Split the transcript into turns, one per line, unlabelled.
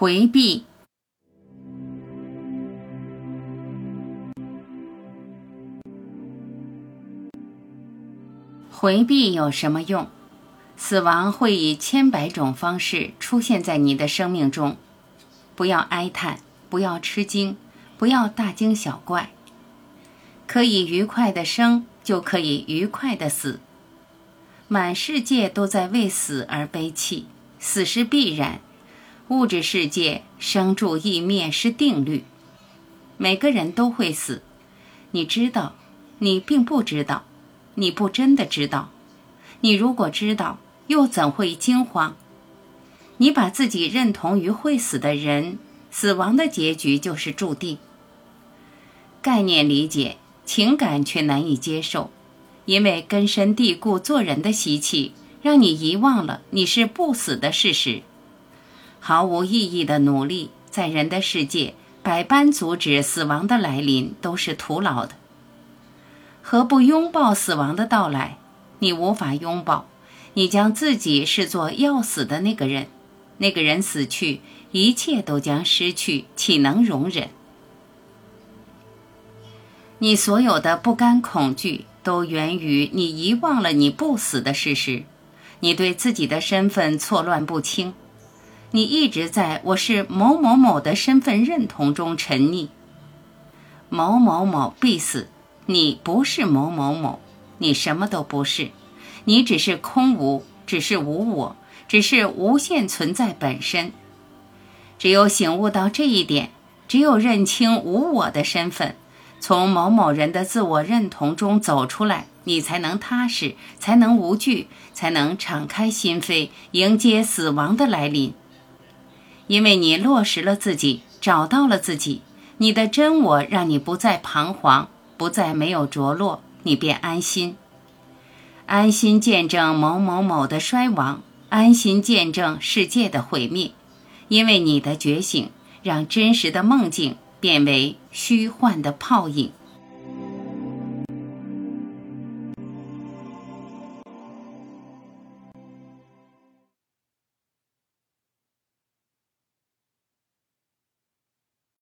回避，回避有什么用？死亡会以千百种方式出现在你的生命中，不要哀叹，不要吃惊，不要大惊小怪。可以愉快的生，就可以愉快的死。满世界都在为死而悲泣，死是必然。物质世界生住异灭是定律，每个人都会死。你知道，你并不知道，你不真的知道。你如果知道，又怎会惊慌？你把自己认同于会死的人，死亡的结局就是注定。概念理解，情感却难以接受，因为根深蒂固做人的习气，让你遗忘了你是不死的事实。毫无意义的努力，在人的世界百般阻止死亡的来临，都是徒劳的。何不拥抱死亡的到来？你无法拥抱，你将自己视作要死的那个人。那个人死去，一切都将失去，岂能容忍？你所有的不甘恐惧，都源于你遗忘了你不死的事实。你对自己的身份错乱不清。你一直在我是某某某的身份认同中沉溺。某某某必死，你不是某某某，你什么都不是，你只是空无，只是无我，只是无限存在本身。只有醒悟到这一点，只有认清无我的身份，从某某人的自我认同中走出来，你才能踏实，才能无惧，才能敞开心扉，迎接死亡的来临。因为你落实了自己，找到了自己，你的真我让你不再彷徨，不再没有着落，你便安心，安心见证某某某的衰亡，安心见证世界的毁灭。因为你的觉醒，让真实的梦境变为虚幻的泡影。